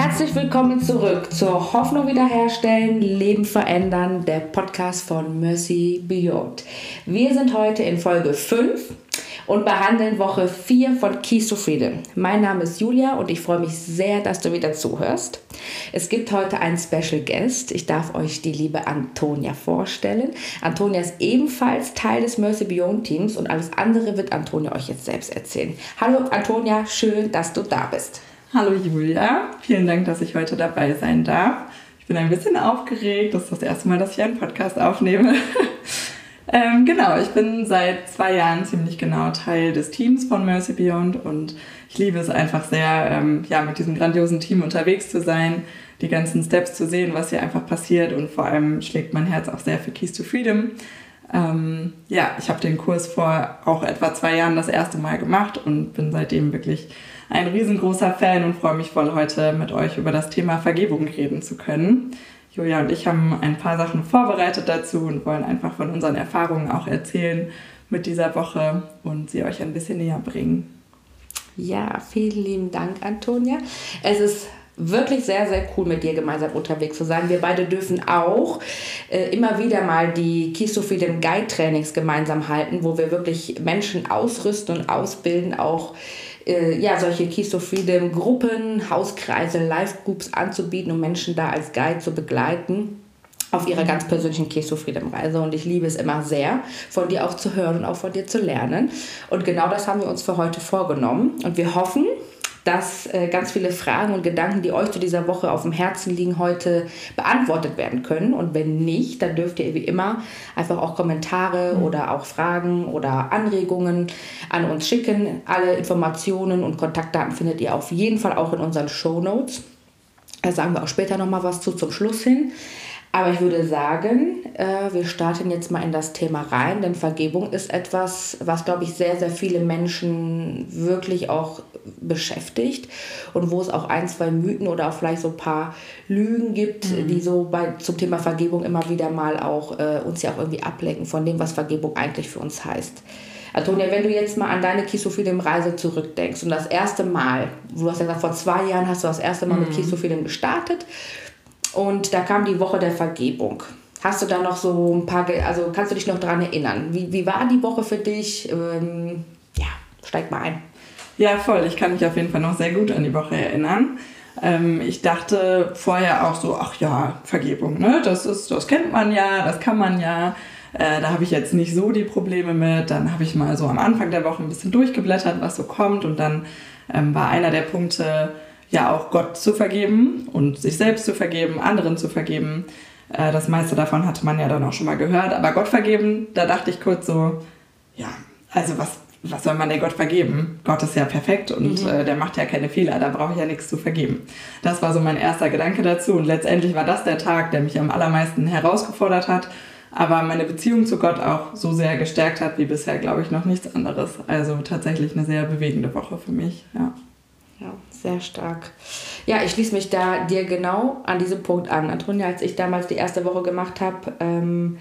Herzlich willkommen zurück zur Hoffnung wiederherstellen, Leben verändern, der Podcast von Mercy Beyond. Wir sind heute in Folge 5 und behandeln Woche 4 von Keys to Freedom. Mein Name ist Julia und ich freue mich sehr, dass du wieder zuhörst. Es gibt heute einen Special Guest. Ich darf euch die liebe Antonia vorstellen. Antonia ist ebenfalls Teil des Mercy Beyond Teams und alles andere wird Antonia euch jetzt selbst erzählen. Hallo Antonia, schön, dass du da bist. Hallo Julia, vielen Dank, dass ich heute dabei sein darf. Ich bin ein bisschen aufgeregt. Das ist das erste Mal, dass ich einen Podcast aufnehme. ähm, genau, ich bin seit zwei Jahren ziemlich genau Teil des Teams von Mercy Beyond und ich liebe es einfach sehr, ähm, ja, mit diesem grandiosen Team unterwegs zu sein, die ganzen Steps zu sehen, was hier einfach passiert und vor allem schlägt mein Herz auch sehr für Keys to Freedom. Ähm, ja, ich habe den Kurs vor auch etwa zwei Jahren das erste Mal gemacht und bin seitdem wirklich ein riesengroßer Fan und freue mich voll, heute mit euch über das Thema Vergebung reden zu können. Julia und ich haben ein paar Sachen vorbereitet dazu und wollen einfach von unseren Erfahrungen auch erzählen mit dieser Woche und sie euch ein bisschen näher bringen. Ja, vielen lieben Dank, Antonia. Es ist wirklich sehr, sehr cool, mit dir gemeinsam unterwegs zu sein. Wir beide dürfen auch äh, immer wieder mal die Keys to Freedom Guide Trainings gemeinsam halten, wo wir wirklich Menschen ausrüsten und ausbilden, auch äh, ja, solche Keys to Freedom Gruppen, Hauskreise, Live-Groups anzubieten, um Menschen da als Guide zu begleiten auf ihrer ganz persönlichen Keys to Freedom Reise und ich liebe es immer sehr, von dir auch zu hören und auch von dir zu lernen. Und genau das haben wir uns für heute vorgenommen und wir hoffen, dass äh, ganz viele Fragen und Gedanken, die euch zu dieser Woche auf dem Herzen liegen, heute beantwortet werden können. Und wenn nicht, dann dürft ihr wie immer einfach auch Kommentare mhm. oder auch Fragen oder Anregungen an uns schicken. Alle Informationen und Kontaktdaten findet ihr auf jeden Fall auch in unseren Show Notes. Da sagen wir auch später nochmal was zu zum Schluss hin. Aber ich würde sagen, äh, wir starten jetzt mal in das Thema rein, denn Vergebung ist etwas, was, glaube ich, sehr, sehr viele Menschen wirklich auch beschäftigt und wo es auch ein, zwei Mythen oder auch vielleicht so ein paar Lügen gibt, mhm. die so bei, zum Thema Vergebung immer wieder mal auch äh, uns ja auch irgendwie ablenken von dem, was Vergebung eigentlich für uns heißt. Antonia, wenn du jetzt mal an deine Kisophilem-Reise zurückdenkst und das erste Mal, du hast ja gesagt, vor zwei Jahren hast du das erste Mal mhm. mit Kisophilem gestartet und da kam die Woche der Vergebung. Hast du da noch so ein paar, also kannst du dich noch daran erinnern? Wie, wie war die Woche für dich? Ähm, ja, steig mal ein. Ja, voll. Ich kann mich auf jeden Fall noch sehr gut an die Woche erinnern. Ähm, ich dachte vorher auch so, ach ja, Vergebung, ne? Das, ist, das kennt man ja, das kann man ja. Äh, da habe ich jetzt nicht so die Probleme mit. Dann habe ich mal so am Anfang der Woche ein bisschen durchgeblättert, was so kommt. Und dann ähm, war einer der Punkte, ja auch Gott zu vergeben und sich selbst zu vergeben, anderen zu vergeben. Äh, das meiste davon hatte man ja dann auch schon mal gehört. Aber Gott vergeben, da dachte ich kurz so, ja, also was, was soll man denn Gott vergeben? Gott ist ja perfekt und mhm. äh, der macht ja keine Fehler, da brauche ich ja nichts zu vergeben. Das war so mein erster Gedanke dazu und letztendlich war das der Tag, der mich am allermeisten herausgefordert hat, aber meine Beziehung zu Gott auch so sehr gestärkt hat wie bisher, glaube ich, noch nichts anderes. Also tatsächlich eine sehr bewegende Woche für mich, ja. Ja, sehr stark. Ja, ich schließe mich da dir genau an diesem Punkt an. Antonia, als ich damals die erste Woche gemacht habe, ähm,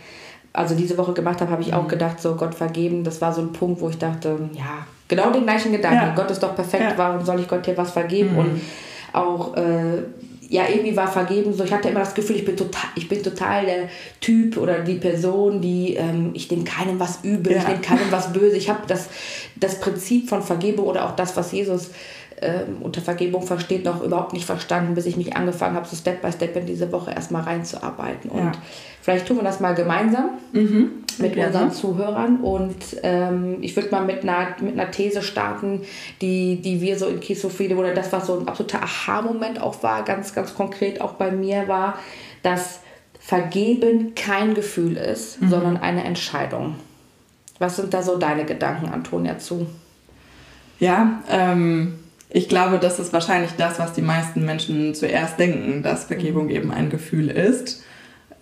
also diese Woche gemacht habe, habe ich auch mhm. gedacht, so Gott vergeben. Das war so ein Punkt, wo ich dachte, ja, genau den gleichen Gedanken. Ja. Gott ist doch perfekt, ja. warum soll ich Gott hier was vergeben? Mhm. Und auch, äh, ja, irgendwie war vergeben so, ich hatte immer das Gefühl, ich bin total, ich bin total der Typ oder die Person, die, ähm, ich nehme keinem was übel, ja. ich nehme keinem was böse. Ich habe das, das Prinzip von Vergebung oder auch das, was Jesus ähm, unter Vergebung versteht, noch überhaupt nicht verstanden, bis ich mich angefangen habe, so Step by Step in diese Woche erstmal reinzuarbeiten. Und ja. vielleicht tun wir das mal gemeinsam mhm. mit ja. unseren Zuhörern. Und ähm, ich würde mal mit einer, mit einer These starten, die, die wir so in Kisophile oder das, was so ein absoluter Aha-Moment auch war, ganz, ganz konkret auch bei mir war, dass Vergeben kein Gefühl ist, mhm. sondern eine Entscheidung. Was sind da so deine Gedanken, Antonia, zu? Ja, ähm, ich glaube, das ist wahrscheinlich das, was die meisten Menschen zuerst denken, dass Vergebung mhm. eben ein Gefühl ist.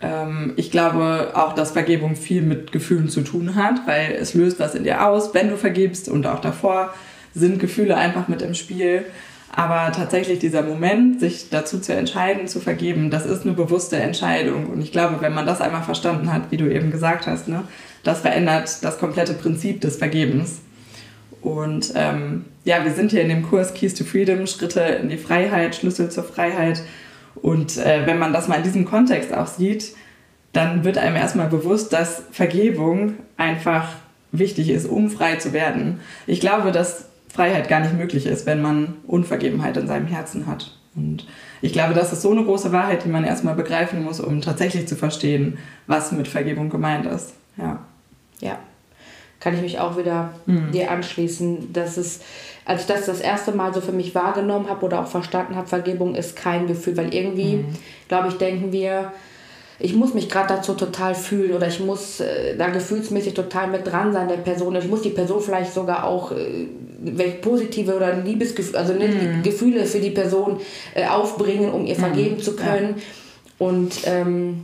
Ähm, ich glaube auch, dass Vergebung viel mit Gefühlen zu tun hat, weil es löst was in dir aus, wenn du vergibst und auch davor sind Gefühle einfach mit im Spiel. Aber tatsächlich dieser Moment, sich dazu zu entscheiden, zu vergeben, das ist eine bewusste Entscheidung. Und ich glaube, wenn man das einmal verstanden hat, wie du eben gesagt hast, ne, das verändert das komplette Prinzip des Vergebens. Und ähm, ja, wir sind hier in dem Kurs Keys to Freedom, Schritte in die Freiheit, Schlüssel zur Freiheit. Und äh, wenn man das mal in diesem Kontext auch sieht, dann wird einem erstmal bewusst, dass Vergebung einfach wichtig ist, um frei zu werden. Ich glaube, dass Freiheit gar nicht möglich ist, wenn man Unvergebenheit in seinem Herzen hat. Und ich glaube, das ist so eine große Wahrheit, die man erstmal begreifen muss, um tatsächlich zu verstehen, was mit Vergebung gemeint ist. Ja. Ja. Kann ich mich auch wieder mhm. dir anschließen, dass es, als ich das das erste Mal so für mich wahrgenommen habe oder auch verstanden habe, Vergebung ist kein Gefühl, weil irgendwie, mhm. glaube ich, denken wir, ich muss mich gerade dazu total fühlen oder ich muss äh, da gefühlsmäßig total mit dran sein der Person. Ich muss die Person vielleicht sogar auch äh, positive oder Liebesgefühle, also mm. Gefühle für die Person äh, aufbringen, um ihr mm. vergeben zu können. Ja. Und ähm,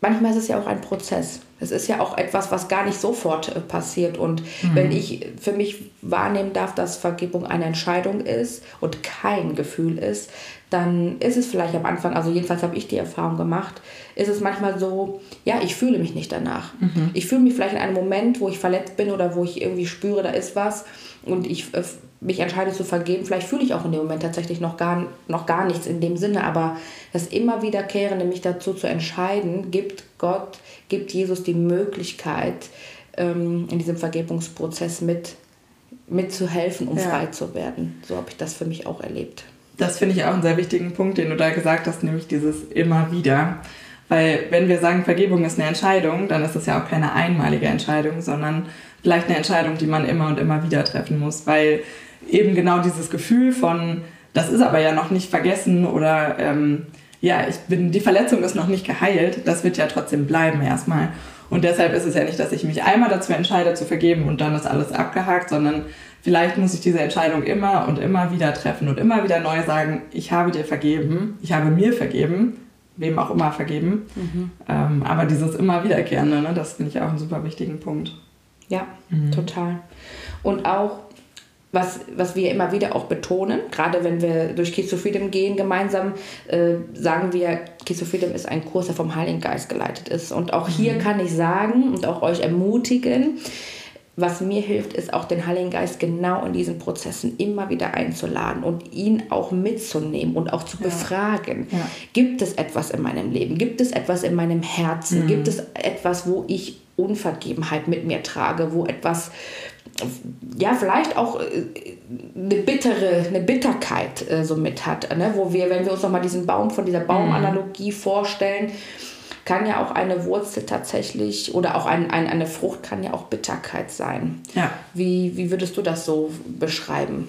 manchmal ist es ja auch ein Prozess. Es ist ja auch etwas, was gar nicht sofort äh, passiert. Und mhm. wenn ich für mich wahrnehmen darf, dass Vergebung eine Entscheidung ist und kein Gefühl ist, dann ist es vielleicht am Anfang, also jedenfalls habe ich die Erfahrung gemacht, ist es manchmal so, ja, ich fühle mich nicht danach. Mhm. Ich fühle mich vielleicht in einem Moment, wo ich verletzt bin oder wo ich irgendwie spüre, da ist was und ich äh, mich entscheide zu vergeben. Vielleicht fühle ich auch in dem Moment tatsächlich noch gar, noch gar nichts in dem Sinne, aber das immer wiederkehrende, mich dazu zu entscheiden, gibt Gott, gibt Jesus die Möglichkeit, ähm, in diesem Vergebungsprozess mit mitzuhelfen, um ja. frei zu werden. So habe ich das für mich auch erlebt. Das finde ich auch einen sehr wichtigen Punkt, den du da gesagt hast, nämlich dieses immer wieder. Weil wenn wir sagen, Vergebung ist eine Entscheidung, dann ist das ja auch keine einmalige Entscheidung, sondern vielleicht eine Entscheidung, die man immer und immer wieder treffen muss. Weil eben genau dieses Gefühl von, das ist aber ja noch nicht vergessen oder ähm, ja, ich bin, die Verletzung ist noch nicht geheilt, das wird ja trotzdem bleiben erstmal. Und deshalb ist es ja nicht, dass ich mich einmal dazu entscheide zu vergeben und dann ist alles abgehakt, sondern Vielleicht muss ich diese Entscheidung immer und immer wieder treffen und immer wieder neu sagen, ich habe dir vergeben, ich habe mir vergeben, wem auch immer vergeben. Mhm. Ähm, aber dieses immer wiederkehrende, ne, das finde ich auch einen super wichtigen Punkt. Ja, mhm. total. Und auch, was, was wir immer wieder auch betonen, gerade wenn wir durch Keys to Freedom gehen gemeinsam, äh, sagen wir, Keys to Freedom ist ein Kurs, der vom Heiligen Geist geleitet ist. Und auch hier mhm. kann ich sagen und auch euch ermutigen, was mir hilft, ist auch den Heiligen Geist genau in diesen Prozessen immer wieder einzuladen und ihn auch mitzunehmen und auch zu ja. befragen. Ja. Gibt es etwas in meinem Leben? Gibt es etwas in meinem Herzen? Mhm. Gibt es etwas, wo ich Unvergebenheit mit mir trage, wo etwas, ja, vielleicht auch äh, eine bittere, eine Bitterkeit äh, so mit hat, ne? wo wir, wenn wir uns nochmal diesen Baum von dieser Baumanalogie mhm. vorstellen, kann ja auch eine Wurzel tatsächlich oder auch ein, ein, eine Frucht kann ja auch Bitterkeit sein. Ja. Wie, wie würdest du das so beschreiben?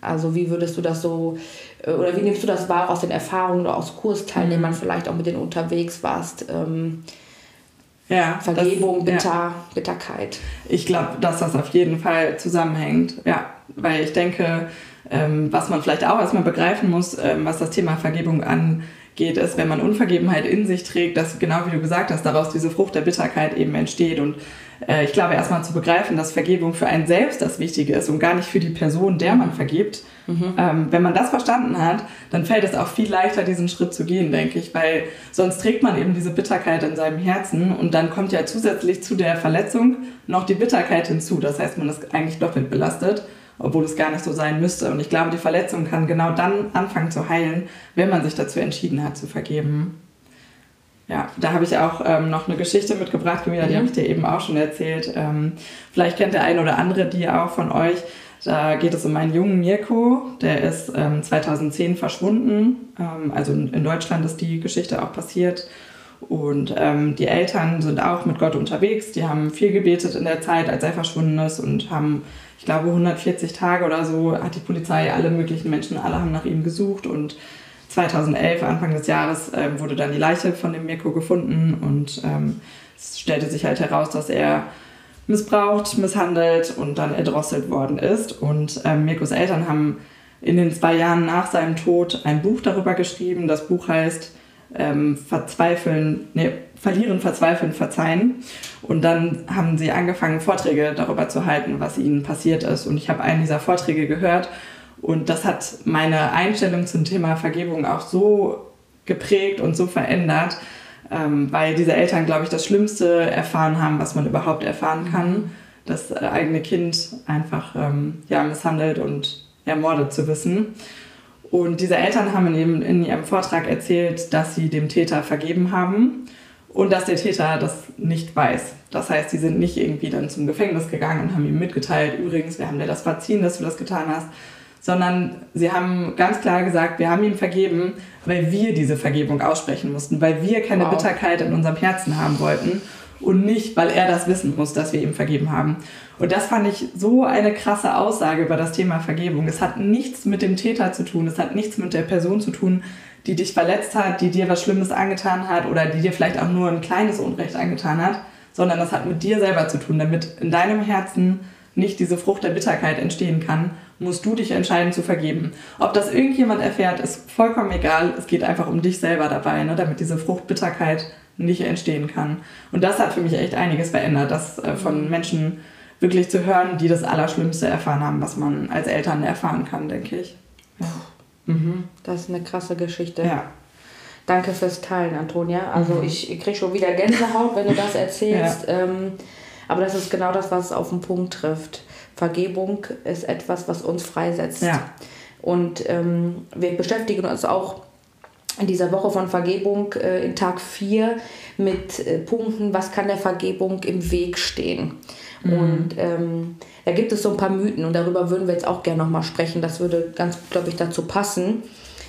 Also wie würdest du das so, äh, oder wie nimmst du das wahr aus den Erfahrungen oder aus Kursteilnehmern, mhm. vielleicht auch mit denen unterwegs warst? Ähm, ja, Vergebung, das, Bitter, ja. Bitterkeit. Ich glaube, dass das auf jeden Fall zusammenhängt. Ja, weil ich denke, ähm, was man vielleicht auch erstmal begreifen muss, ähm, was das Thema Vergebung angeht, geht es, wenn man Unvergebenheit in sich trägt, dass genau wie du gesagt hast, daraus diese Frucht der Bitterkeit eben entsteht. Und äh, ich glaube, erstmal zu begreifen, dass Vergebung für einen selbst das Wichtige ist und gar nicht für die Person, der man vergibt. Mhm. Ähm, wenn man das verstanden hat, dann fällt es auch viel leichter, diesen Schritt zu gehen, denke ich, weil sonst trägt man eben diese Bitterkeit in seinem Herzen und dann kommt ja zusätzlich zu der Verletzung noch die Bitterkeit hinzu. Das heißt, man ist eigentlich doppelt belastet obwohl es gar nicht so sein müsste. Und ich glaube, die Verletzung kann genau dann anfangen zu heilen, wenn man sich dazu entschieden hat zu vergeben. Ja, da habe ich auch ähm, noch eine Geschichte mitgebracht, Julia, die mhm. habe ich dir eben auch schon erzählt. Ähm, vielleicht kennt der eine oder andere die auch von euch. Da geht es um einen jungen Mirko, der ist ähm, 2010 verschwunden. Ähm, also in Deutschland ist die Geschichte auch passiert. Und ähm, die Eltern sind auch mit Gott unterwegs. Die haben viel gebetet in der Zeit, als er verschwunden ist und haben ich glaube, 140 Tage oder so hat die Polizei alle möglichen Menschen, alle haben nach ihm gesucht und 2011, Anfang des Jahres, äh, wurde dann die Leiche von dem Mirko gefunden und ähm, es stellte sich halt heraus, dass er missbraucht, misshandelt und dann erdrosselt worden ist. Und ähm, Mirkos Eltern haben in den zwei Jahren nach seinem Tod ein Buch darüber geschrieben. Das Buch heißt ähm, Verzweifeln, nee, Verlieren, Verzweifeln, Verzeihen. Und dann haben sie angefangen, Vorträge darüber zu halten, was ihnen passiert ist. Und ich habe einen dieser Vorträge gehört. Und das hat meine Einstellung zum Thema Vergebung auch so geprägt und so verändert, ähm, weil diese Eltern, glaube ich, das Schlimmste erfahren haben, was man überhaupt erfahren kann. das eigene Kind einfach ähm, ja, misshandelt und ermordet zu wissen. Und diese Eltern haben in, in ihrem Vortrag erzählt, dass sie dem Täter vergeben haben und dass der Täter das nicht weiß. Das heißt, sie sind nicht irgendwie dann zum Gefängnis gegangen und haben ihm mitgeteilt, übrigens, wir haben dir das verziehen, dass du das getan hast, sondern sie haben ganz klar gesagt, wir haben ihm vergeben, weil wir diese Vergebung aussprechen mussten, weil wir keine wow. Bitterkeit in unserem Herzen haben wollten und nicht, weil er das wissen muss, dass wir ihm vergeben haben. Und das fand ich so eine krasse Aussage über das Thema Vergebung. Es hat nichts mit dem Täter zu tun, es hat nichts mit der Person zu tun, die dich verletzt hat, die dir was Schlimmes angetan hat oder die dir vielleicht auch nur ein kleines Unrecht angetan hat, sondern das hat mit dir selber zu tun, damit in deinem Herzen nicht diese Frucht der Bitterkeit entstehen kann, musst du dich entscheiden zu vergeben. Ob das irgendjemand erfährt, ist vollkommen egal. Es geht einfach um dich selber dabei, ne, damit diese Frucht Bitterkeit nicht entstehen kann. Und das hat für mich echt einiges verändert, das äh, von mhm. Menschen wirklich zu hören, die das Allerschlimmste erfahren haben, was man als Eltern erfahren kann, denke ich. Ja. Mhm. Das ist eine krasse Geschichte. Ja. Danke fürs Teilen, Antonia. Also mhm. ich kriege schon wieder Gänsehaut, wenn du das erzählst. Ja. Ähm, aber das ist genau das, was es auf den Punkt trifft. Vergebung ist etwas, was uns freisetzt. Ja. Und ähm, wir beschäftigen uns auch in dieser Woche von Vergebung äh, in Tag 4 mit äh, Punkten, was kann der Vergebung im Weg stehen. Mhm. Und ähm, da gibt es so ein paar Mythen und darüber würden wir jetzt auch gerne nochmal sprechen. Das würde ganz, glaube ich, dazu passen.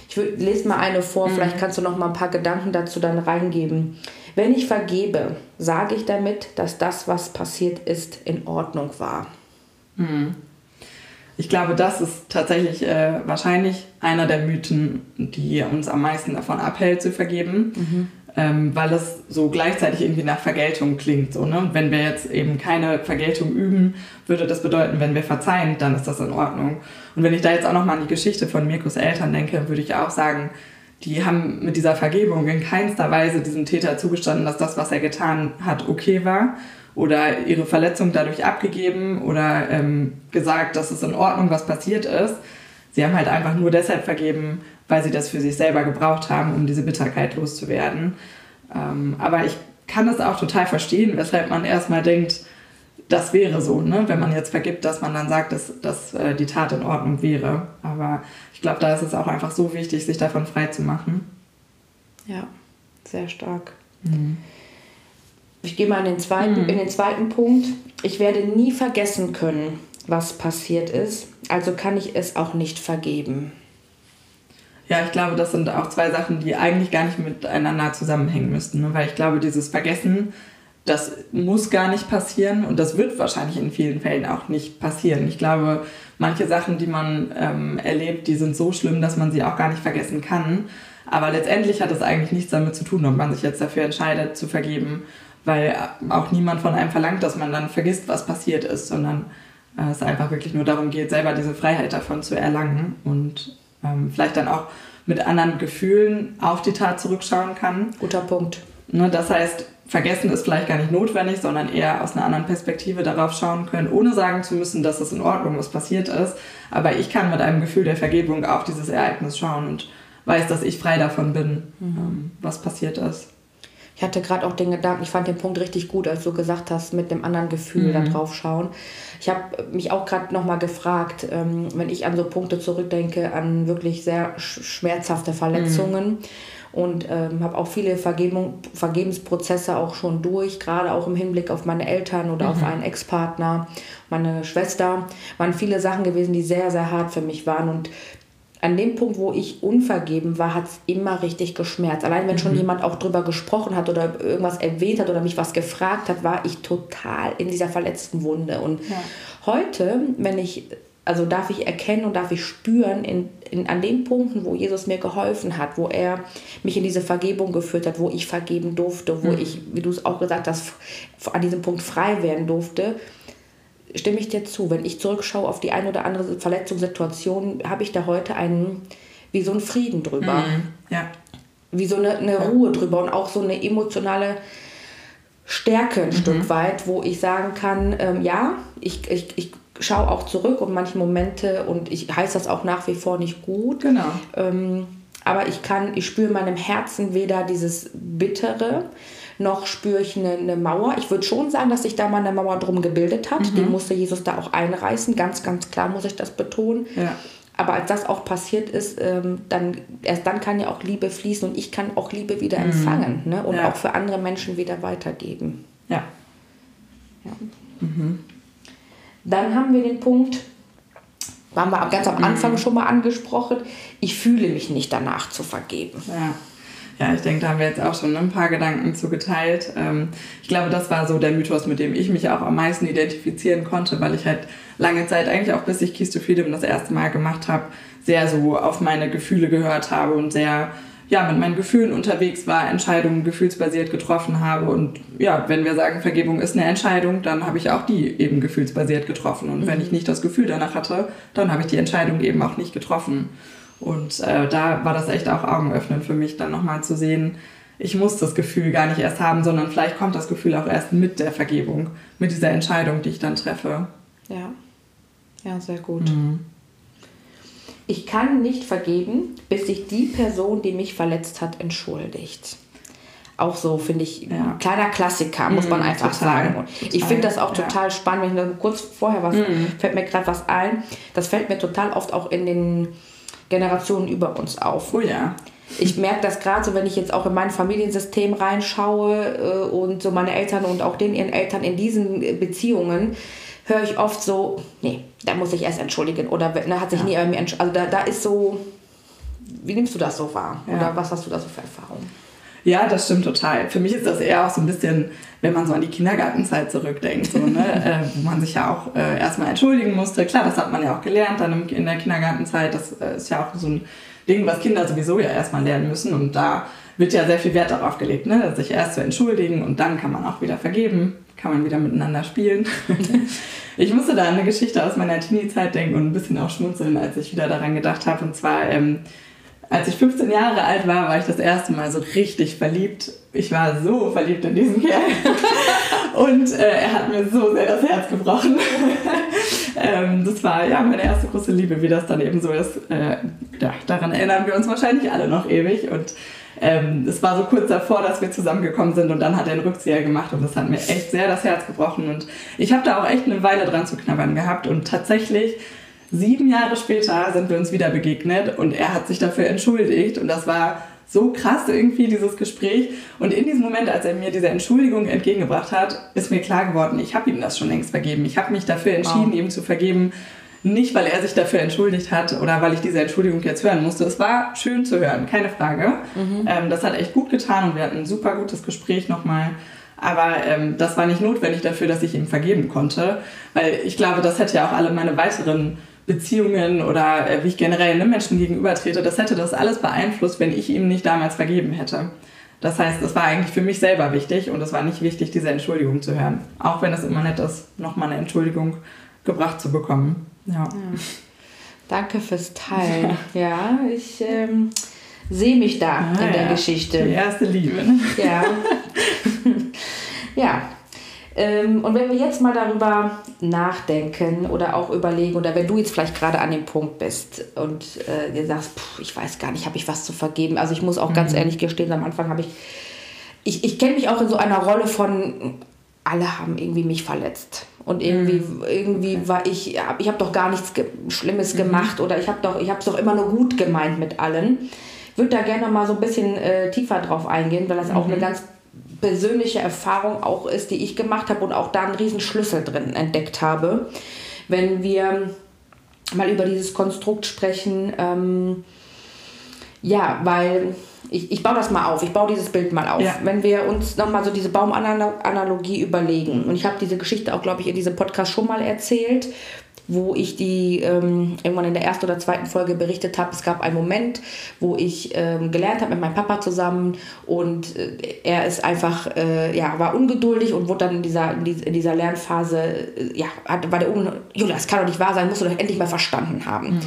Ich lese mal eine vor, mhm. vielleicht kannst du noch mal ein paar Gedanken dazu dann reingeben. Wenn ich vergebe, sage ich damit, dass das, was passiert ist, in Ordnung war. Mhm. Ich glaube, das ist tatsächlich äh, wahrscheinlich einer der Mythen, die uns am meisten davon abhält zu vergeben, mhm. ähm, weil es so gleichzeitig irgendwie nach Vergeltung klingt. So, ne? Wenn wir jetzt eben keine Vergeltung üben, würde das bedeuten, wenn wir verzeihen, dann ist das in Ordnung. Und wenn ich da jetzt auch nochmal an die Geschichte von Mirkus Eltern denke, würde ich auch sagen, die haben mit dieser Vergebung in keinster Weise diesem Täter zugestanden, dass das, was er getan hat, okay war oder ihre Verletzung dadurch abgegeben oder ähm, gesagt, dass es in Ordnung, was passiert ist. Sie haben halt einfach nur deshalb vergeben, weil sie das für sich selber gebraucht haben, um diese Bitterkeit loszuwerden. Ähm, aber ich kann das auch total verstehen, weshalb man erstmal denkt, das wäre so, ne? wenn man jetzt vergibt, dass man dann sagt, dass, dass äh, die Tat in Ordnung wäre. Aber ich glaube, da ist es auch einfach so wichtig, sich davon frei zu machen. Ja, sehr stark. Mhm. Ich gehe mal in den, zweiten, mhm. in den zweiten Punkt. Ich werde nie vergessen können, was passiert ist. Also kann ich es auch nicht vergeben. Ja, ich glaube, das sind auch zwei Sachen, die eigentlich gar nicht miteinander zusammenhängen müssten. Ne? Weil ich glaube, dieses Vergessen, das muss gar nicht passieren und das wird wahrscheinlich in vielen Fällen auch nicht passieren. Ich glaube, manche Sachen, die man ähm, erlebt, die sind so schlimm, dass man sie auch gar nicht vergessen kann. Aber letztendlich hat es eigentlich nichts damit zu tun, ob man sich jetzt dafür entscheidet zu vergeben weil auch niemand von einem verlangt, dass man dann vergisst, was passiert ist, sondern äh, es einfach wirklich nur darum geht, selber diese Freiheit davon zu erlangen und ähm, vielleicht dann auch mit anderen Gefühlen auf die Tat zurückschauen kann. Guter Punkt. Ne, das heißt, vergessen ist vielleicht gar nicht notwendig, sondern eher aus einer anderen Perspektive darauf schauen können, ohne sagen zu müssen, dass es in Ordnung, was passiert ist. Aber ich kann mit einem Gefühl der Vergebung auf dieses Ereignis schauen und weiß, dass ich frei davon bin, mhm. ähm, was passiert ist. Ich hatte gerade auch den Gedanken, ich fand den Punkt richtig gut, als du gesagt hast, mit dem anderen Gefühl mhm. da drauf schauen. Ich habe mich auch gerade nochmal gefragt, ähm, wenn ich an so Punkte zurückdenke, an wirklich sehr schmerzhafte Verletzungen. Mhm. Und ähm, habe auch viele Vergebung, Vergebensprozesse auch schon durch, gerade auch im Hinblick auf meine Eltern oder mhm. auf einen Ex-Partner, meine Schwester. Waren viele Sachen gewesen, die sehr, sehr hart für mich waren. Und an dem Punkt, wo ich unvergeben war, hat es immer richtig geschmerzt. Allein wenn mhm. schon jemand auch drüber gesprochen hat oder irgendwas erwähnt hat oder mich was gefragt hat, war ich total in dieser verletzten Wunde. Und ja. heute, wenn ich, also darf ich erkennen und darf ich spüren, in, in, an den Punkten, wo Jesus mir geholfen hat, wo er mich in diese Vergebung geführt hat, wo ich vergeben durfte, wo mhm. ich, wie du es auch gesagt hast, an diesem Punkt frei werden durfte, stimme ich dir zu. Wenn ich zurückschaue auf die eine oder andere Verletzungssituation, habe ich da heute einen, wie so einen Frieden drüber. Mhm. Ja. Wie so eine, eine Ruhe drüber und auch so eine emotionale Stärke ein mhm. Stück weit, wo ich sagen kann, ähm, ja, ich, ich, ich schaue auch zurück und manche Momente und ich heiße das auch nach wie vor nicht gut. Genau. Ähm, aber ich kann, ich spüre in meinem Herzen weder dieses Bittere, noch spüre ich eine, eine Mauer. Ich würde schon sagen, dass sich da mal eine Mauer drum gebildet hat. Die musste Jesus da auch einreißen. Ganz, ganz klar muss ich das betonen. Ja. Aber als das auch passiert ist, ähm, dann, erst dann kann ja auch Liebe fließen und ich kann auch Liebe wieder empfangen ne? und Ja. auch für andere Menschen wieder weitergeben. Ja. Ja. Dann haben wir den Punkt, waren wir ganz am Anfang schon mal angesprochen, ich fühle mich nicht danach zu vergeben. Ja. Ja, ich denke, da haben wir jetzt auch schon ein paar Gedanken zu geteilt. Ähm, Ich glaube, das war so der Mythos, mit dem ich mich auch am meisten identifizieren konnte, weil ich halt lange Zeit, eigentlich auch bis ich Keys to Freedom das erste Mal gemacht habe, sehr so auf meine Gefühle gehört habe und sehr ja, mit meinen Gefühlen unterwegs war, Entscheidungen gefühlsbasiert getroffen habe. Und ja, wenn wir sagen, Vergebung ist eine Entscheidung, dann habe ich auch die eben gefühlsbasiert getroffen. Und wenn ich nicht das Gefühl danach hatte, dann habe ich die Entscheidung eben auch nicht getroffen. Und äh, da war das echt auch Augenöffnen für mich, dann nochmal zu sehen, ich muss das Gefühl gar nicht erst haben, sondern vielleicht kommt das Gefühl auch erst mit der Vergebung, mit dieser Entscheidung, die ich dann treffe. Ja, ja, sehr gut. Ich kann nicht vergeben, bis sich die Person, die mich verletzt hat, entschuldigt. Auch so, finde ich, Ja. ein kleiner Klassiker, muss man Mm, einfach total, sagen. Und ich total, finde das auch ja. total spannend, wenn ich kurz vorher was, fällt mir gerade was ein. Das fällt mir total oft auch in den Generationen über uns auf. Oh ja. Ich merke das gerade so, wenn ich jetzt auch in mein Familiensystem reinschaue äh, und so meine Eltern und auch den ihren Eltern in diesen äh, Beziehungen, höre ich oft so, nee, da muss ich erst entschuldigen oder ne, hat sich Ja. nie bei mir entschuldigt. Also da, da ist so, wie nimmst du das so wahr? Ja. Oder was hast du da so für Erfahrungen? Ja, das stimmt total. Für mich ist das eher auch so ein bisschen, wenn man so an die Kindergartenzeit zurückdenkt, so, ne? äh, wo man sich ja auch äh, erstmal entschuldigen musste. Klar, das hat man ja auch gelernt dann in der Kindergartenzeit. Das äh, ist ja auch so ein Ding, was Kinder sowieso ja erstmal lernen müssen. Und da wird ja sehr viel Wert darauf gelegt, ne? sich erst zu entschuldigen und dann kann man auch wieder vergeben, kann man wieder miteinander spielen. ich musste da an eine Geschichte aus meiner Teenie-Zeit denken und ein bisschen auch schmunzeln, als ich wieder daran gedacht habe. Und zwar, ähm, als ich 15 Jahre alt war, war ich das erste Mal so richtig verliebt. Ich war so verliebt in diesen Kerl. Und äh, er hat mir so sehr das Herz gebrochen. ähm, das war ja meine erste große Liebe, wie das dann eben so ist. Äh, ja, daran erinnern wir uns wahrscheinlich alle noch ewig. Und ähm, es war so kurz davor, dass wir zusammengekommen sind und dann hat er einen Rückzieher gemacht und das hat mir echt sehr das Herz gebrochen. Und ich habe da auch echt eine Weile dran zu knabbern gehabt und tatsächlich sieben Jahre später sind wir uns wieder begegnet und er hat sich dafür entschuldigt und das war so krass irgendwie dieses Gespräch und in diesem Moment, als er mir diese Entschuldigung entgegengebracht hat, ist mir klar geworden, ich habe ihm das schon längst vergeben. Ich habe mich dafür entschieden, Wow. ihm zu vergeben, nicht weil er sich dafür entschuldigt hat oder weil ich diese Entschuldigung jetzt hören musste. Es war schön zu hören, keine Frage. Ähm, das hat echt gut getan und wir hatten ein super gutes Gespräch nochmal. Aber ähm, das war nicht notwendig dafür, dass ich ihm vergeben konnte, weil ich glaube, das hätte ja auch alle meine weiteren Beziehungen oder äh, wie ich generell einem Menschen gegenübertrete, das hätte das alles beeinflusst, wenn ich ihm nicht damals vergeben hätte. Das heißt, es war eigentlich für mich selber wichtig und es war nicht wichtig, diese Entschuldigung zu hören. Auch wenn es immer nett ist, nochmal eine Entschuldigung gebracht zu bekommen. Ja. Danke fürs Teilen. ja, ich ähm, sehe mich da Ah, in der ja. Geschichte. Die erste Liebe. Ne? Ja. ja. Ähm, und wenn wir jetzt mal darüber nachdenken oder auch überlegen, oder wenn du jetzt vielleicht gerade an dem Punkt bist und äh, dir sagst, puh, ich weiß gar nicht, habe ich was zu vergeben. Also ich muss auch ganz ehrlich gestehen, am Anfang habe ich, ich, ich kenne mich auch in so einer Rolle von, alle haben irgendwie mich verletzt. Und irgendwie, irgendwie war ich, ich habe doch gar nichts ge Schlimmes gemacht oder ich habe doch, ich habe es doch immer nur gut gemeint mit allen. Würde da gerne mal so ein bisschen äh, tiefer drauf eingehen, weil das auch eine ganz persönliche Erfahrung auch ist, die ich gemacht habe und auch da einen riesen Schlüssel drin entdeckt habe. Wenn wir mal über dieses Konstrukt sprechen, ähm, ja, weil ich, ich baue das mal auf, ich baue dieses Bild mal auf. Ja. Wenn wir uns nochmal so diese Baumanalogie überlegen, und ich habe diese Geschichte auch, glaube ich, in diesem Podcast schon mal erzählt, wo ich die ähm, irgendwann in der ersten oder zweiten Folge berichtet habe, es gab einen Moment, wo ich ähm, gelernt habe mit meinem Papa zusammen und äh, er ist einfach, äh, ja, war ungeduldig und wurde dann in dieser, in dieser, Lernphase, äh, ja, hat, war der Un Julia, das kann doch nicht wahr sein, musst du doch endlich mal verstanden haben.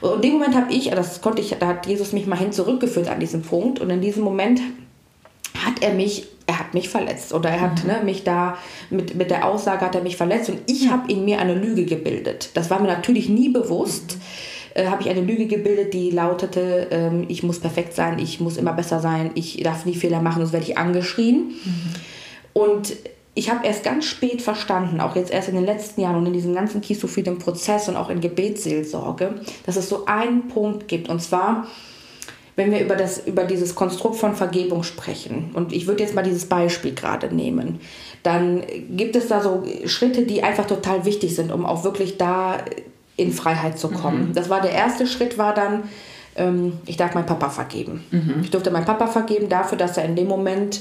Und in dem Moment habe ich, das konnte ich, da hat Jesus mich mal hin zurückgeführt an diesem Punkt und in diesem Moment hat er mich, er hat mich verletzt oder er hat ne, mich da mit, mit der Aussage hat er mich verletzt und ich habe in mir eine Lüge gebildet. Das war mir natürlich nie bewusst. äh, habe ich eine Lüge gebildet, die lautete, ähm, ich muss perfekt sein, ich muss immer besser sein, ich darf nie Fehler machen, sonst werde ich angeschrien. Mhm. Und ich habe erst ganz spät verstanden, auch jetzt erst in den letzten Jahren und in diesem ganzen Kisophilen Prozess und auch in Gebetsseelsorge, dass es so einen Punkt gibt. Und zwar, wenn wir über, das, über dieses Konstrukt von Vergebung sprechen, und ich würde jetzt mal dieses Beispiel gerade nehmen, dann gibt es da so Schritte, die einfach total wichtig sind, um auch wirklich da in Freiheit zu kommen. Mhm. Das war der erste Schritt, war dann, ähm, ich darf meinen Papa vergeben. Mhm. Ich durfte meinen Papa vergeben dafür, dass er in dem Moment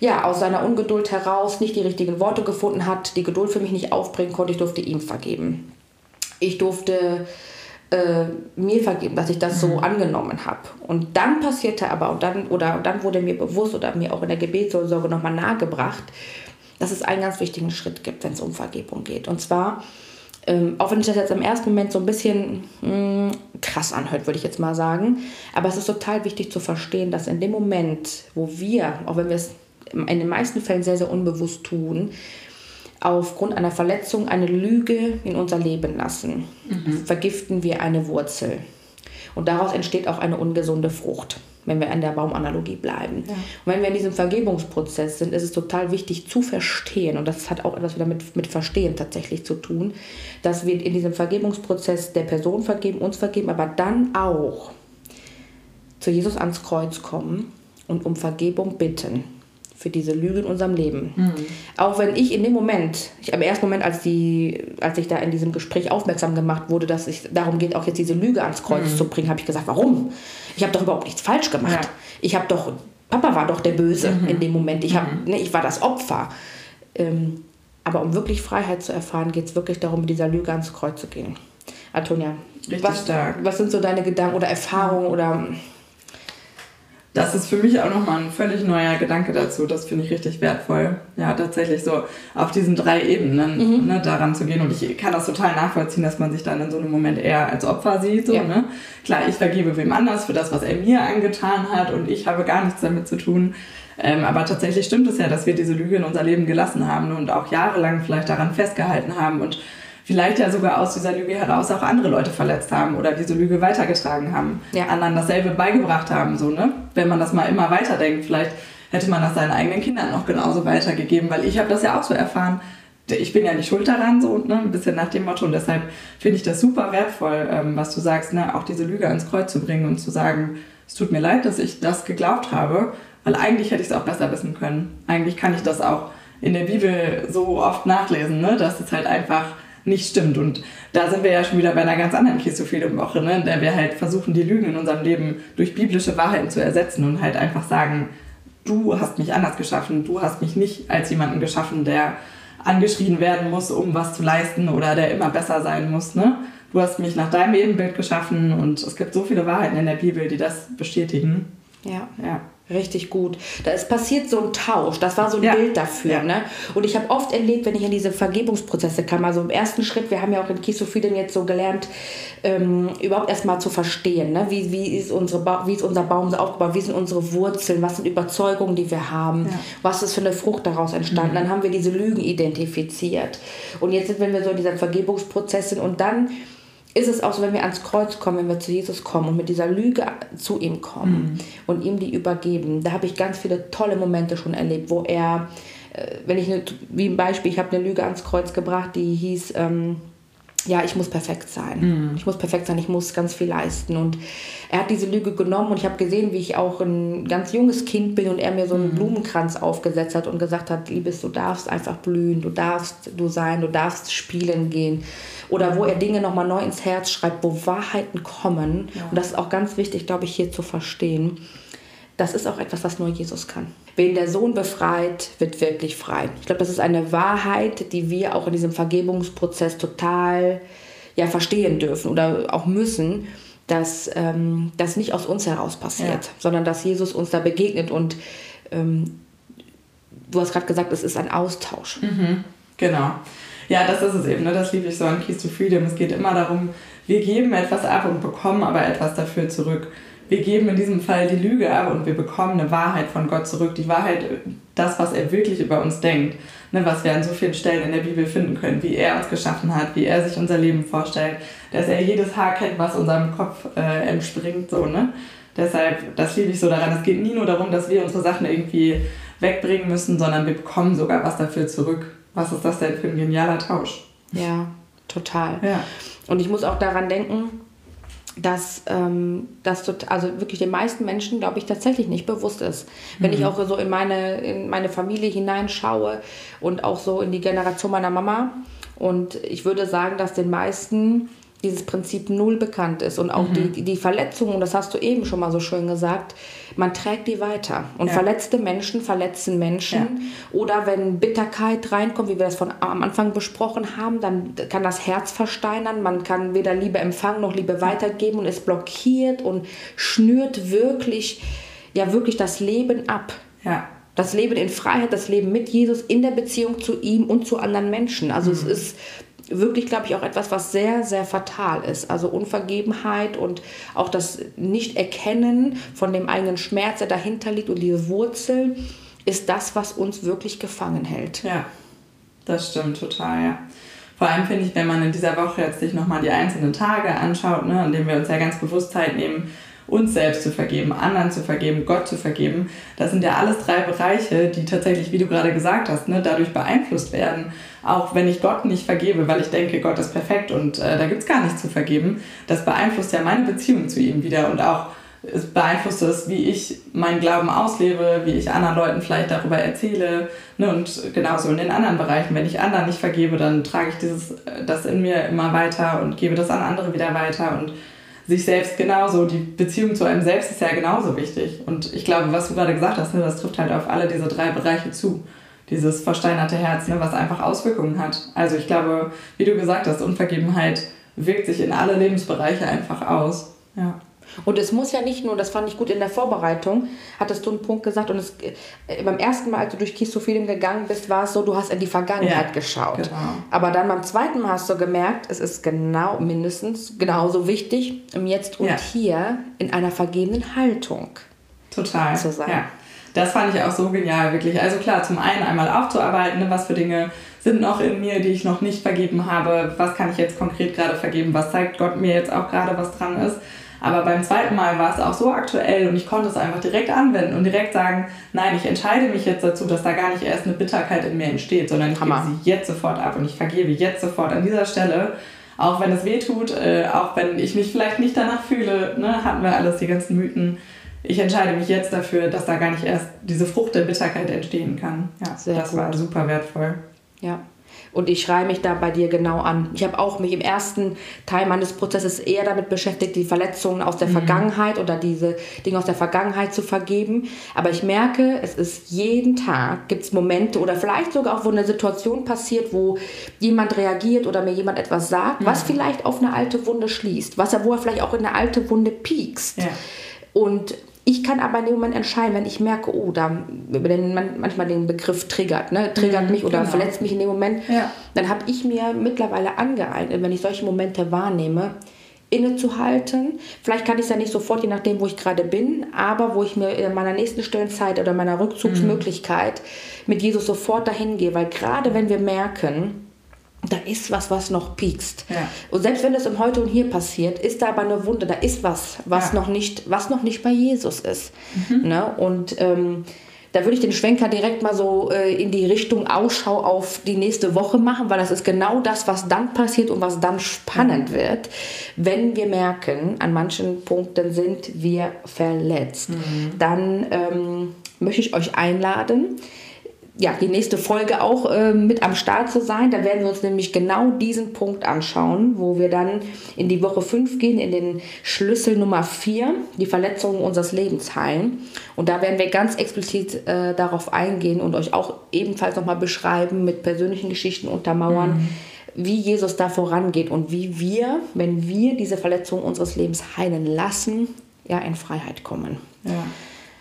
ja, aus seiner Ungeduld heraus nicht die richtigen Worte gefunden hat, die Geduld für mich nicht aufbringen konnte, ich durfte ihm vergeben. Ich durfte äh, mir vergeben, dass ich das so mhm. angenommen habe. Und dann passierte aber, und dann, oder dann wurde mir bewusst oder mir auch in der Gebetssorge nochmal nahegebracht, dass es einen ganz wichtigen Schritt gibt, wenn es um Vergebung geht. Und zwar, ähm, auch wenn sich das jetzt im ersten Moment so ein bisschen mh, hm, krass anhört, würde ich jetzt mal sagen, aber es ist total wichtig zu verstehen, dass in dem Moment, wo wir, auch wenn wir es in den meisten Fällen sehr, sehr unbewusst tun, aufgrund einer Verletzung eine Lüge in unser Leben lassen, mhm. vergiften wir eine Wurzel. Und daraus entsteht auch eine ungesunde Frucht, wenn wir an der Baumanalogie bleiben. Ja. Und wenn wir in diesem Vergebungsprozess sind, ist es total wichtig zu verstehen, und das hat auch etwas wieder mit, mit Verstehen tatsächlich zu tun, dass wir in diesem Vergebungsprozess der Person vergeben, uns vergeben, aber dann auch zu Jesus ans Kreuz kommen und um Vergebung bitten für diese Lüge in unserem Leben. Mhm. Auch wenn ich in dem Moment, ich, im ersten Moment, als, die, als ich da in diesem Gespräch aufmerksam gemacht wurde, dass es darum geht, auch jetzt diese Lüge ans Kreuz mhm. zu bringen, habe ich gesagt, warum? Ich habe doch überhaupt nichts falsch gemacht. Ja. Ich habe doch, Papa war doch der Böse mhm. in dem Moment. Ich, hab, mhm. ne, ich war das Opfer. Ähm, aber um wirklich Freiheit zu erfahren, geht es wirklich darum, mit dieser Lüge ans Kreuz zu gehen. Antonia, was, was sind so deine Gedanken oder Erfahrungen oder das ist für mich auch nochmal ein völlig neuer Gedanke dazu. Das finde ich richtig wertvoll. Ja, tatsächlich so auf diesen drei Ebenen mhm. ne, daran zu gehen. Und ich kann das total nachvollziehen, dass man sich dann in so einem Moment eher als Opfer sieht. So, ja. ne? Klar, ich vergebe wem anders für das, was er mir angetan hat und ich habe gar nichts damit zu tun. Ähm, aber tatsächlich stimmt es ja, dass wir diese Lüge in unser Leben gelassen haben und auch jahrelang vielleicht daran festgehalten haben und vielleicht ja sogar aus dieser Lüge heraus auch andere Leute verletzt haben oder diese Lüge weitergetragen haben, ja. anderen dasselbe beigebracht haben, so, ne? Wenn man das mal immer weiterdenkt, vielleicht hätte man das seinen eigenen Kindern noch genauso weitergegeben, weil ich habe das ja auch so erfahren. Ich bin ja nicht schuld daran, so, ne? Ein bisschen nach dem Motto. Und deshalb finde ich das super wertvoll, ähm, was du sagst, ne? Auch diese Lüge ans Kreuz zu bringen und zu sagen, es tut mir leid, dass ich das geglaubt habe, weil eigentlich hätte ich es auch besser wissen können. Eigentlich kann ich das auch in der Bibel so oft nachlesen, ne? dass es halt einfach nicht stimmt. Und da sind wir ja schon wieder bei einer ganz anderen Christophilem-Woche, ne? in der wir halt versuchen, die Lügen in unserem Leben durch biblische Wahrheiten zu ersetzen und halt einfach sagen, du hast mich anders geschaffen, du hast mich nicht als jemanden geschaffen, der angeschrien werden muss, um was zu leisten oder der immer besser sein muss. Ne? Du hast mich nach deinem Ebenbild geschaffen und es gibt so viele Wahrheiten in der Bibel, die das bestätigen. Ja. ja. Richtig gut. Da ist passiert so ein Tausch. Das war so ein ja. Bild dafür. Ja. Ne? Und ich habe oft erlebt, wenn ich in diese Vergebungsprozesse kam, also im ersten Schritt, wir haben ja auch in Kisophilen jetzt so gelernt, ähm, überhaupt erstmal zu verstehen, ne? wie, wie, ist unsere ba wie ist unser Baum so aufgebaut, wie sind unsere Wurzeln, was sind Überzeugungen, die wir haben, ja. was ist für eine Frucht daraus entstanden. Mhm. Dann haben wir diese Lügen identifiziert. Und jetzt sind wir so in dieser Vergebungsprozess sind und dann ist es auch so, wenn wir ans Kreuz kommen, wenn wir zu Jesus kommen und mit dieser Lüge zu ihm kommen mhm. und ihm die übergeben. Da habe ich ganz viele tolle Momente schon erlebt, wo er, äh, wenn ich, eine, wie ein Beispiel, ich habe eine Lüge ans Kreuz gebracht, die hieß, ähm, ja, ich muss perfekt sein. Mhm. Ich muss perfekt sein, ich muss ganz viel leisten. Und er hat diese Lüge genommen und ich habe gesehen, wie ich auch ein ganz junges Kind bin und er mir so einen mhm. Blumenkranz aufgesetzt hat und gesagt hat, Liebes, du darfst einfach blühen, du darfst du sein, du darfst spielen gehen oder wo er Dinge nochmal neu ins Herz schreibt, wo Wahrheiten kommen. Ja. Und das ist auch ganz wichtig, glaube ich, hier zu verstehen. Das ist auch etwas, was nur Jesus kann. Wen der Sohn befreit, wird wirklich frei. Ich glaube, das ist eine Wahrheit, die wir auch in diesem Vergebungsprozess total ja, verstehen dürfen oder auch müssen, dass ähm, das nicht aus uns heraus passiert, ja. sondern dass Jesus uns da begegnet und ähm, du hast gerade gesagt, es ist ein Austausch. Mhm. Genau. Ja, das ist es eben. Ne? Das liebe ich so an Keys to Freedom. Es geht immer darum, wir geben etwas ab und bekommen aber etwas dafür zurück. Wir geben in diesem Fall die Lüge ab und wir bekommen eine Wahrheit von Gott zurück. Die Wahrheit, das, was er wirklich über uns denkt, ne, was wir an so vielen Stellen in der Bibel finden können, wie er uns geschaffen hat, wie er sich unser Leben vorstellt, dass er jedes Haar kennt, was unserem Kopf äh, entspringt, so, ne? Deshalb, das liebe ich so daran. Es geht nie nur darum, dass wir unsere Sachen irgendwie wegbringen müssen, sondern wir bekommen sogar was dafür zurück. Was ist das denn für ein genialer Tausch? Ja, total. Ja. Und ich muss auch daran denken, dass ähm, das also wirklich den meisten Menschen, glaube ich, tatsächlich nicht bewusst ist. Wenn mhm. ich auch so in meine, in meine Familie hineinschaue und auch so in die Generation meiner Mama. Und ich würde sagen, dass den meisten dieses Prinzip null bekannt ist und auch mhm. die, die Verletzungen, das hast du eben schon mal so schön gesagt, man trägt die weiter. Und ja. verletzte Menschen verletzen Menschen. Ja. Oder wenn Bitterkeit reinkommt, wie wir das von am Anfang besprochen haben, dann kann das Herz versteinern. Man kann weder Liebe empfangen noch Liebe weitergeben und es blockiert und schnürt wirklich, ja wirklich das Leben ab. Ja. Das Leben in Freiheit, das Leben mit Jesus in der Beziehung zu ihm und zu anderen Menschen. Also mhm. es ist wirklich, glaube ich, auch etwas, was sehr, sehr fatal ist. Also Unvergebenheit und auch das Nicht-Erkennen von dem eigenen Schmerz, der dahinter liegt und diese Wurzel, ist das, was uns wirklich gefangen hält. Ja, das stimmt total, ja. Vor allem finde ich, wenn man in dieser Woche jetzt sich nochmal die einzelnen Tage anschaut, ne, denen wir uns ja ganz bewusst Zeit nehmen, uns selbst zu vergeben, anderen zu vergeben, Gott zu vergeben. Das sind ja alles drei Bereiche, die tatsächlich, wie du gerade gesagt hast, ne, dadurch beeinflusst werden. Auch wenn ich Gott nicht vergebe, weil ich denke, Gott ist perfekt und äh, da gibt es gar nichts zu vergeben, das beeinflusst ja meine Beziehung zu ihm wieder und auch es beeinflusst es, wie ich meinen Glauben auslebe, wie ich anderen Leuten vielleicht darüber erzähle. Ne? Und genauso in den anderen Bereichen. Wenn ich anderen nicht vergebe, dann trage ich dieses, äh, das in mir immer weiter und gebe das an andere wieder weiter. Und sich selbst genauso, die Beziehung zu einem selbst ist ja genauso wichtig. Und ich glaube, was du gerade gesagt hast, ne, das trifft halt auf alle diese drei Bereiche zu. Dieses versteinerte Herz, ne, was einfach Auswirkungen hat. Also ich glaube, wie du gesagt hast, Unvergebenheit wirkt sich in alle Lebensbereiche einfach aus. Ja. Und es muss ja nicht nur, das fand ich gut in der Vorbereitung, hattest du einen Punkt gesagt und es, äh, beim ersten Mal, als du durch Kistophilim gegangen bist, war es so, du hast in die Vergangenheit ja, geschaut. Genau. Aber dann beim zweiten Mal hast du gemerkt, es ist genau mindestens genauso wichtig, im Jetzt und ja. Hier in einer vergebenen Haltung Total. zu sein. Ja. Das fand ich auch so genial, wirklich. Also klar, zum einen einmal aufzuarbeiten, ne, was für Dinge sind noch in mir, die ich noch nicht vergeben habe, was kann ich jetzt konkret gerade vergeben, was zeigt Gott mir jetzt auch gerade, was dran ist. Aber beim zweiten Mal war es auch so aktuell und ich konnte es einfach direkt anwenden und direkt sagen, nein, ich entscheide mich jetzt dazu, dass da gar nicht erst eine Bitterkeit in mir entsteht, sondern ich Hammer. gebe sie jetzt sofort ab und ich vergebe jetzt sofort an dieser Stelle. Auch wenn es weh tut, äh, auch wenn ich mich vielleicht nicht danach fühle, ne, hatten wir alles, die ganzen Mythen. Ich entscheide mich jetzt dafür, dass da gar nicht erst diese Frucht der Bitterkeit entstehen kann. Ja, Sehr das gut. war super wertvoll. Ja, und ich schreibe mich da bei dir genau an. Ich habe auch mich im ersten Teil meines Prozesses eher damit beschäftigt, die Verletzungen aus der mhm. Vergangenheit oder diese Dinge aus der Vergangenheit zu vergeben. Aber ich merke, es ist jeden Tag, gibt es Momente oder vielleicht sogar auch, wo eine Situation passiert, wo jemand reagiert oder mir jemand etwas sagt, mhm. was vielleicht auf eine alte Wunde schließt, was er, wo er vielleicht auch in eine alte Wunde piekst. Ja. Und ich kann aber in dem Moment entscheiden, wenn ich merke, oh, da man manchmal den Begriff triggert, ne? triggert mhm, mich oder genau. verletzt mich in dem Moment, ja. dann habe ich mir mittlerweile angeeignet, wenn ich solche Momente wahrnehme, innezuhalten. Vielleicht kann ich es ja nicht sofort, je nachdem, wo ich gerade bin, aber wo ich mir in meiner nächsten Stellenzeit oder meiner Rückzugsmöglichkeit mhm. mit Jesus sofort dahin gehe, weil gerade wenn wir merken, da ist was, was noch piekst. Ja. Und selbst wenn es im Heute und Hier passiert, ist da aber eine Wunde, da ist was, was, ja. noch, nicht, was noch nicht bei Jesus ist. Mhm. Ne? Und ähm, da würde ich den Schwenker direkt mal so äh, in die Richtung Ausschau auf die nächste Woche machen, weil das ist genau das, was dann passiert und was dann spannend mhm. wird, wenn wir merken, an manchen Punkten sind wir verletzt. Mhm. Dann ähm, möchte ich euch einladen, ja, die nächste Folge auch äh, mit am Start zu sein. Da werden wir uns nämlich genau diesen Punkt anschauen, wo wir dann in die Woche 5 gehen, in den Schlüssel Nummer 4, die Verletzungen unseres Lebens heilen. Und da werden wir ganz explizit äh, darauf eingehen und euch auch ebenfalls nochmal beschreiben, mit persönlichen Geschichten untermauern, mhm. wie Jesus da vorangeht und wie wir, wenn wir diese Verletzungen unseres Lebens heilen lassen, ja, in Freiheit kommen. Ja.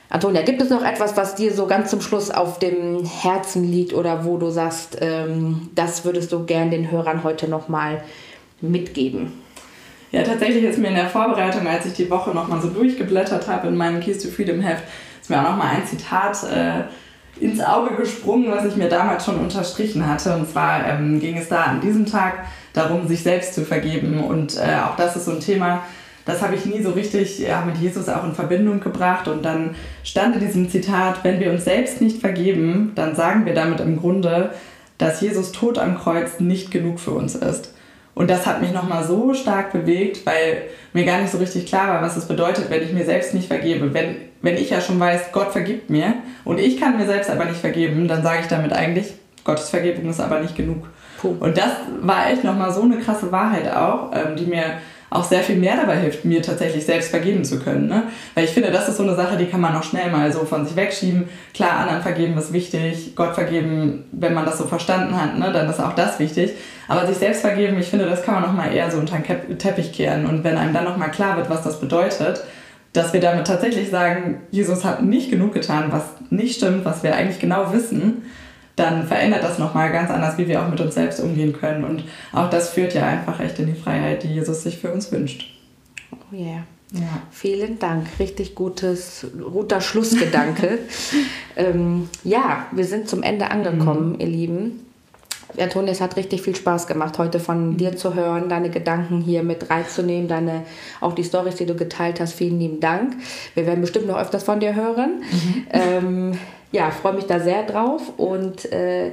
Antonia, gibt es noch etwas, was dir so ganz zum Schluss auf dem Herzen liegt oder wo du sagst, ähm, das würdest du gern den Hörern heute nochmal mitgeben? Ja, tatsächlich ist mir in der Vorbereitung, als ich die Woche nochmal so durchgeblättert habe in meinem Keys to Freedom Heft, ist mir auch nochmal ein Zitat äh, ins Auge gesprungen, was ich mir damals schon unterstrichen hatte. Und zwar ähm, ging es da an diesem Tag darum, sich selbst zu vergeben. Und äh, auch das ist so ein Thema, das habe ich nie so richtig ja, mit Jesus auch in Verbindung gebracht. Und dann stand in diesem Zitat, wenn wir uns selbst nicht vergeben, dann sagen wir damit im Grunde, dass Jesus Tod am Kreuz nicht genug für uns ist. Und das hat mich nochmal so stark bewegt, weil mir gar nicht so richtig klar war, was es bedeutet, wenn ich mir selbst nicht vergebe. Wenn, wenn ich ja schon weiß, Gott vergibt mir und ich kann mir selbst aber nicht vergeben, dann sage ich damit eigentlich, Gottes Vergebung ist aber nicht genug. Puh. Und das war echt nochmal so eine krasse Wahrheit auch, ähm, die mir auch sehr viel mehr dabei hilft, mir tatsächlich selbst vergeben zu können. Ne? Weil ich finde, das ist so eine Sache, die kann man noch schnell mal so von sich wegschieben. Klar, anderen vergeben ist wichtig, Gott vergeben, wenn man das so verstanden hat, ne, dann ist auch das wichtig. Aber sich selbst vergeben, ich finde, das kann man noch mal eher so unter den Teppich kehren. Und wenn einem dann noch mal klar wird, was das bedeutet, dass wir damit tatsächlich sagen, Jesus hat nicht genug getan, was nicht stimmt, was wir eigentlich genau wissen, dann verändert das nochmal ganz anders, wie wir auch mit uns selbst umgehen können. Und auch das führt ja einfach echt in die Freiheit, die Jesus sich für uns wünscht. Oh yeah. Ja. Vielen Dank. Richtig gutes, guter Schlussgedanke. ähm, ja, wir sind zum Ende angekommen, mhm. ihr Lieben. Antonia, es hat richtig viel Spaß gemacht, heute von mhm. dir zu hören, deine Gedanken hier mit reinzunehmen, deine, auch die Stories, die du geteilt hast. Vielen lieben Dank. Wir werden bestimmt noch öfters von dir hören. Mhm. Ähm, ja, freue mich da sehr drauf und äh,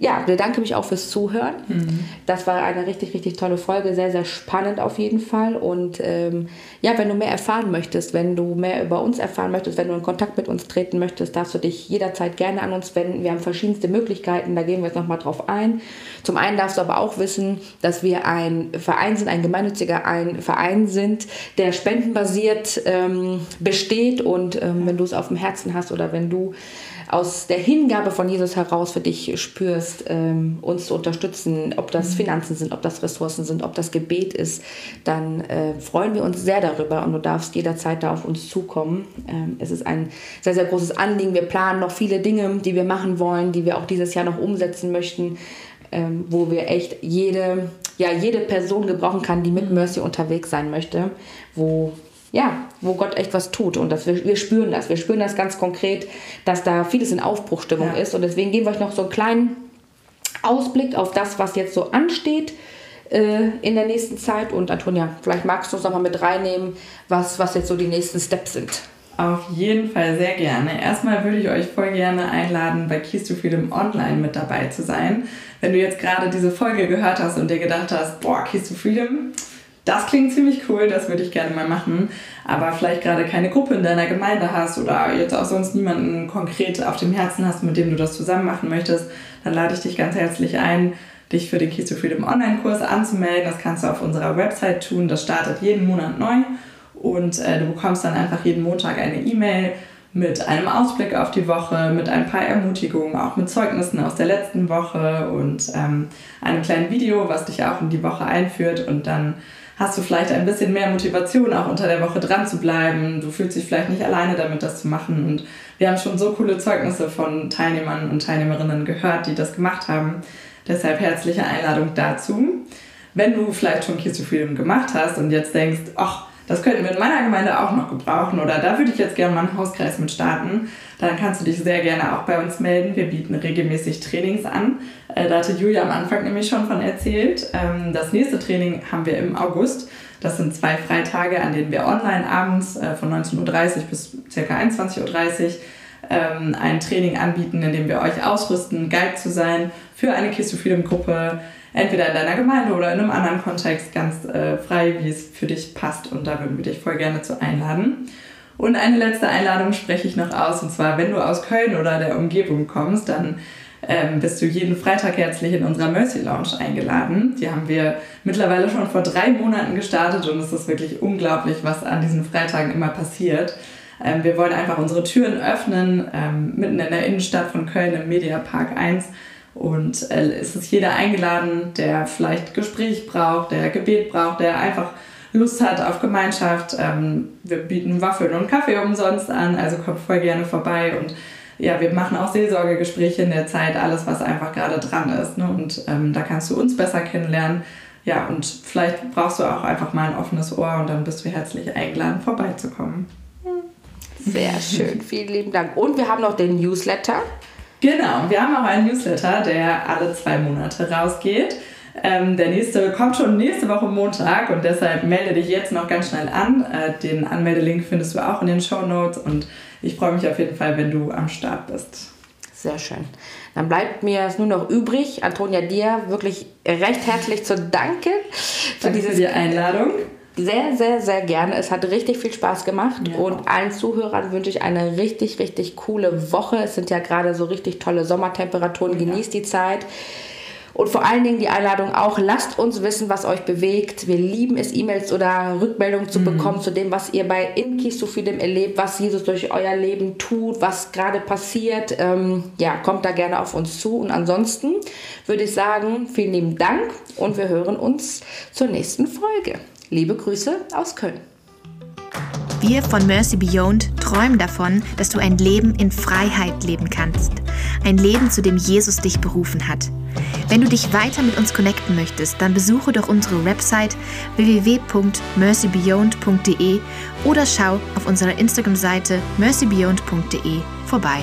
ja, bedanke mich auch fürs Zuhören. Mhm. Das war eine richtig, richtig tolle Folge, sehr, sehr spannend auf jeden Fall. Und ähm, ja, wenn du mehr erfahren möchtest, wenn du mehr über uns erfahren möchtest, wenn du in Kontakt mit uns treten möchtest, darfst du dich jederzeit gerne an uns wenden. Wir haben verschiedenste Möglichkeiten, da gehen wir jetzt nochmal drauf ein. Zum einen darfst du aber auch wissen, dass wir ein Verein sind, ein gemeinnütziger ein Verein sind, der spendenbasiert ähm, besteht. Und ähm, wenn du es auf dem Herzen hast oder wenn du aus der Hingabe von Jesus heraus für dich spürst, ähm, uns zu unterstützen, ob das mhm. Finanzen sind, ob das Ressourcen sind, ob das Gebet ist, dann äh, freuen wir uns sehr darüber und du darfst jederzeit da auf uns zukommen. Ähm, es ist ein sehr, sehr großes Anliegen. Wir planen noch viele Dinge, die wir machen wollen, die wir auch dieses Jahr noch umsetzen möchten. Ähm, wo wir echt jede, ja, jede Person gebrauchen kann, die mit mhm. Mercy unterwegs sein möchte, wo ja, wo Gott echt was tut. Und das, wir, wir spüren das. Wir spüren das ganz konkret, dass da vieles in Aufbruchstimmung ja. ist. Und deswegen geben wir euch noch so einen kleinen Ausblick auf das, was jetzt so ansteht äh, in der nächsten Zeit. Und Antonia, vielleicht magst du uns noch mal mit reinnehmen, was, was jetzt so die nächsten Steps sind. Auf jeden Fall sehr gerne. Erstmal würde ich euch voll gerne einladen, bei Keys to Freedom Online mit dabei zu sein. Wenn du jetzt gerade diese Folge gehört hast und dir gedacht hast, boah, Keys to Freedom, das klingt ziemlich cool, das würde ich gerne mal machen, aber vielleicht gerade keine Gruppe in deiner Gemeinde hast oder jetzt auch sonst niemanden konkret auf dem Herzen hast, mit dem du das zusammen machen möchtest, dann lade ich dich ganz herzlich ein, dich für den Keys to Freedom Online-Kurs anzumelden. Das kannst du auf unserer Website tun, das startet jeden Monat neu. Und äh, du bekommst dann einfach jeden Montag eine E-Mail mit einem Ausblick auf die Woche, mit ein paar Ermutigungen, auch mit Zeugnissen aus der letzten Woche und ähm, einem kleinen Video, was dich auch in die Woche einführt. Und dann hast du vielleicht ein bisschen mehr Motivation, auch unter der Woche dran zu bleiben. Du fühlst dich vielleicht nicht alleine damit, das zu machen. Und wir haben schon so coole Zeugnisse von Teilnehmern und Teilnehmerinnen gehört, die das gemacht haben. Deshalb herzliche Einladung dazu. Wenn du vielleicht schon Keys to Freedom gemacht hast und jetzt denkst, ach, das könnten wir in meiner Gemeinde auch noch gebrauchen oder da würde ich jetzt gerne mal einen Hauskreis mit starten, dann kannst du dich sehr gerne auch bei uns melden. Wir bieten regelmäßig Trainings an. Äh, da hatte Julia am Anfang nämlich schon von erzählt. Ähm, das nächste Training haben wir im August. Das sind zwei Freitage, an denen wir online abends äh, von 19.30 Uhr bis ca. 21.30 Uhr ähm, ein Training anbieten, in dem wir euch ausrüsten, Guide zu sein für eine Kiss to Freedom Gruppe, entweder in deiner Gemeinde oder in einem anderen Kontext, ganz äh, frei, wie es für dich passt. Und da würden wir dich voll gerne zu einladen. Und eine letzte Einladung spreche ich noch aus, und zwar, wenn du aus Köln oder der Umgebung kommst, dann ähm, bist du jeden Freitag herzlich in unserer Mercy Lounge eingeladen. Die haben wir mittlerweile schon vor drei Monaten gestartet und es ist wirklich unglaublich, was an diesen Freitagen immer passiert. Ähm, wir wollen einfach unsere Türen öffnen, ähm, mitten in der Innenstadt von Köln im Mediapark 1. Und äh, es ist jeder eingeladen, der vielleicht Gespräch braucht, der Gebet braucht, der einfach Lust hat auf Gemeinschaft. Ähm, wir bieten Waffeln und Kaffee umsonst an, also kommt voll gerne vorbei und ja, wir machen auch Seelsorgegespräche in der Zeit, alles, was einfach gerade dran ist. Ne? Und ähm, da kannst du uns besser kennenlernen. Ja, und vielleicht brauchst du auch einfach mal ein offenes Ohr und dann bist du herzlich eingeladen, vorbeizukommen. Sehr schön, vielen lieben Dank. Und wir haben noch den Newsletter. Genau, wir haben auch einen Newsletter, der alle zwei Monate rausgeht. Ähm, der nächste kommt schon nächste Woche Montag und deshalb melde dich jetzt noch ganz schnell an. Äh, den Anmeldelink findest du auch in den Show Notes und ich freue mich auf jeden Fall, wenn du am Start bist. Sehr schön. Dann bleibt mir es nur noch übrig, Antonia, dir wirklich recht herzlich zu danken für Danke diese die Einladung. Sehr, sehr, sehr gerne. Es hat richtig viel Spaß gemacht ja. und allen Zuhörern wünsche ich eine richtig, richtig coole Woche. Es sind ja gerade so richtig tolle Sommertemperaturen. Ja. Genießt die Zeit. Und vor allen Dingen die Einladung auch, lasst uns wissen, was euch bewegt. Wir lieben es, E-Mails oder Rückmeldungen zu mhm. bekommen zu dem, was ihr bei Inkis Sophidem erlebt, was Jesus durch euer Leben tut, was gerade passiert. Ähm, ja, kommt da gerne auf uns zu. Und ansonsten würde ich sagen, vielen lieben Dank und wir hören uns zur nächsten Folge. Liebe Grüße aus Köln. Wir von Mercy Beyond träumen davon, dass du ein Leben in Freiheit leben kannst. Ein Leben, zu dem Jesus dich berufen hat. Wenn du dich weiter mit uns connecten möchtest, dann besuche doch unsere Website www.mercybeyond.de oder schau auf unserer Instagram-Seite mercybeyond.de vorbei.